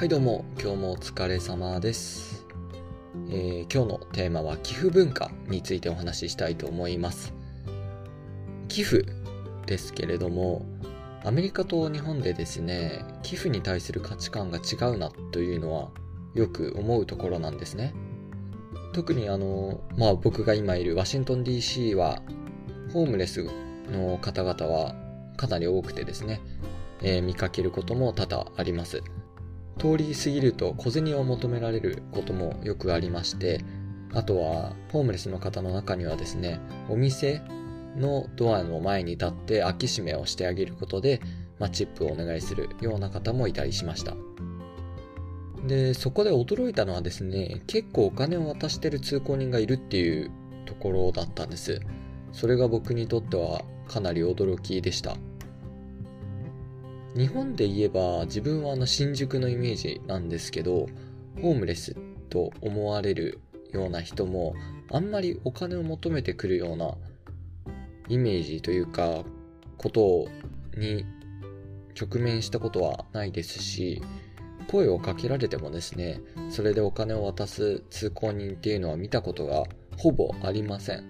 はいどうも、今日もお疲れ様です、えー、今日のテーマは寄付文化についてお話ししたいと思います。寄付ですけれども、アメリカと日本でですね、寄付に対する価値観が違うなというのはよく思うところなんですね。特にあの、まあ僕が今いるワシントン DC は、ホームレスの方々はかなり多くてですね、えー、見かけることも多々あります。通り過ぎると小銭を求められることもよくありましてあとはホームレスの方の中にはですねお店のドアの前に立って開き閉めをしてあげることで、まあ、チップをお願いするような方もいたりしました。でそこで驚いたのはですね結構お金を渡してる通行人がいるっていうところだったんです。それが僕にとってはかなり驚きでした。日本で言えば自分はあの新宿のイメージなんですけどホームレスと思われるような人もあんまりお金を求めてくるようなイメージというかことに直面したことはないですし声をかけられてもですねそれでお金を渡す通行人っていうのは見たことがほぼありません。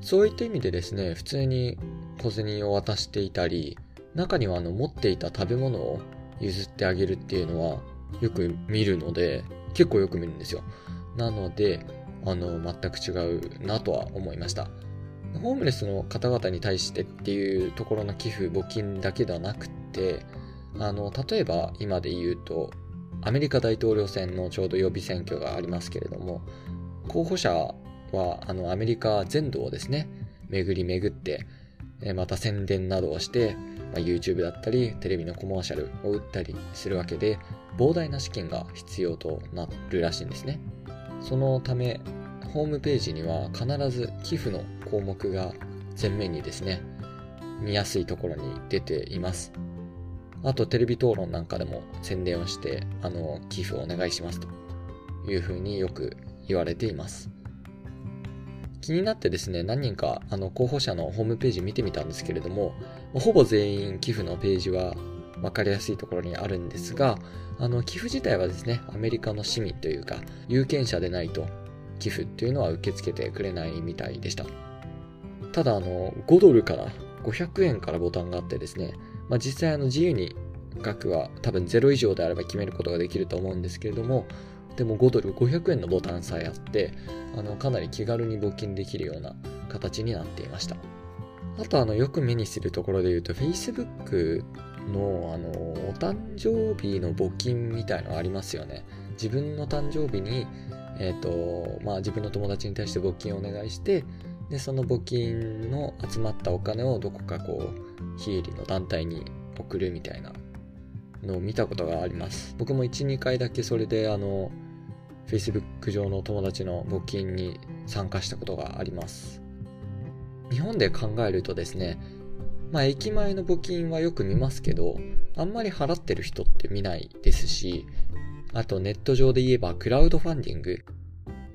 そういった意味でですね普通に小銭を渡していたり中にはあの持っていた食べ物を譲ってあげるっていうのはよく見るので、結構よく見るんですよ。なので、あの、全く違うなとは思いました。ホームレスの方々に対してっていうところの寄付、募金だけではなくて、あの、例えば今で言うと、アメリカ大統領選のちょうど予備選挙がありますけれども、候補者はあのアメリカ全土をですね、巡り巡って、えまた宣伝などをして、ま、YouTube だったりテレビのコマーシャルを打ったりするわけで膨大な資金が必要となるらしいんですね。そのためホームページには必ず寄付の項目が前面にですね見やすいところに出ています。あとテレビ討論なんかでも宣伝をしてあの寄付をお願いしますというふうによく言われています。気になってですね、何人かあの候補者のホームページ見てみたんですけれども、ほぼ全員寄付のページは分かりやすいところにあるんですが、あの寄付自体はですね、アメリカの市民というか、有権者でないと寄付っていうのは受け付けてくれないみたいでした。ただ、あの、5ドルから500円からボタンがあってですね、まあ、実際あの自由に額は多分0以上であれば決めることができると思うんですけれども、でも5ドル500円のボタンさえあってあのかなり気軽に募金できるような形になっていました。あとあのよく目にするところで言うと Facebook のあのお誕生日の募金みたいのありますよね。自分の誕生日にえっ、ー、とまあ自分の友達に対して募金をお願いしてでその募金の集まったお金をどこかこう非営利の団体に送るみたいなのを見たことがあります。僕も12回だけそれであの Facebook 上の友達の募金に参加したことがあります。日本で考えるとですね、まあ駅前の募金はよく見ますけど、あんまり払ってる人って見ないですし、あとネット上で言えばクラウドファンディング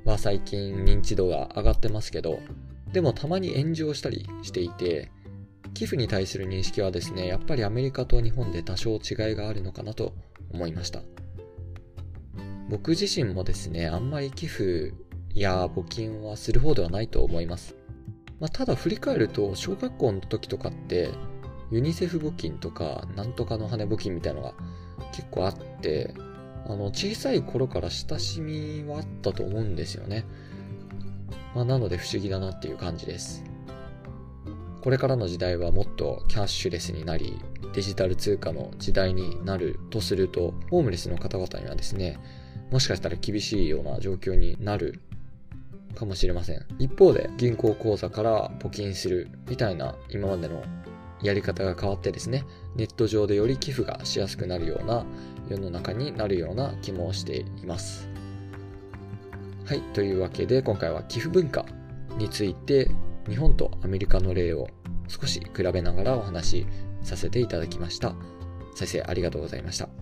は最近認知度が上がってますけど、でもたまに炎上したりしていて、寄付に対する認識はですね、やっぱりアメリカと日本で多少違いがあるのかなと思いました。僕自身もですね、あんまり寄付や募金はする方ではないと思います。まあ、ただ振り返ると、小学校の時とかって、ユニセフ募金とか、なんとかの羽募金みたいなのが結構あって、あの、小さい頃から親しみはあったと思うんですよね。まあ、なので不思議だなっていう感じです。これからの時代はもっとキャッシュレスになり、デジタル通貨の時代になるとすると、ホームレスの方々にはですね、もしかしたら厳しいような状況になるかもしれません。一方で銀行口座から募金するみたいな今までのやり方が変わってですね、ネット上でより寄付がしやすくなるような世の中になるような気もしています。はい、というわけで今回は寄付文化について日本とアメリカの例を少し比べながらお話しさせていただきました。先生ありがとうございました。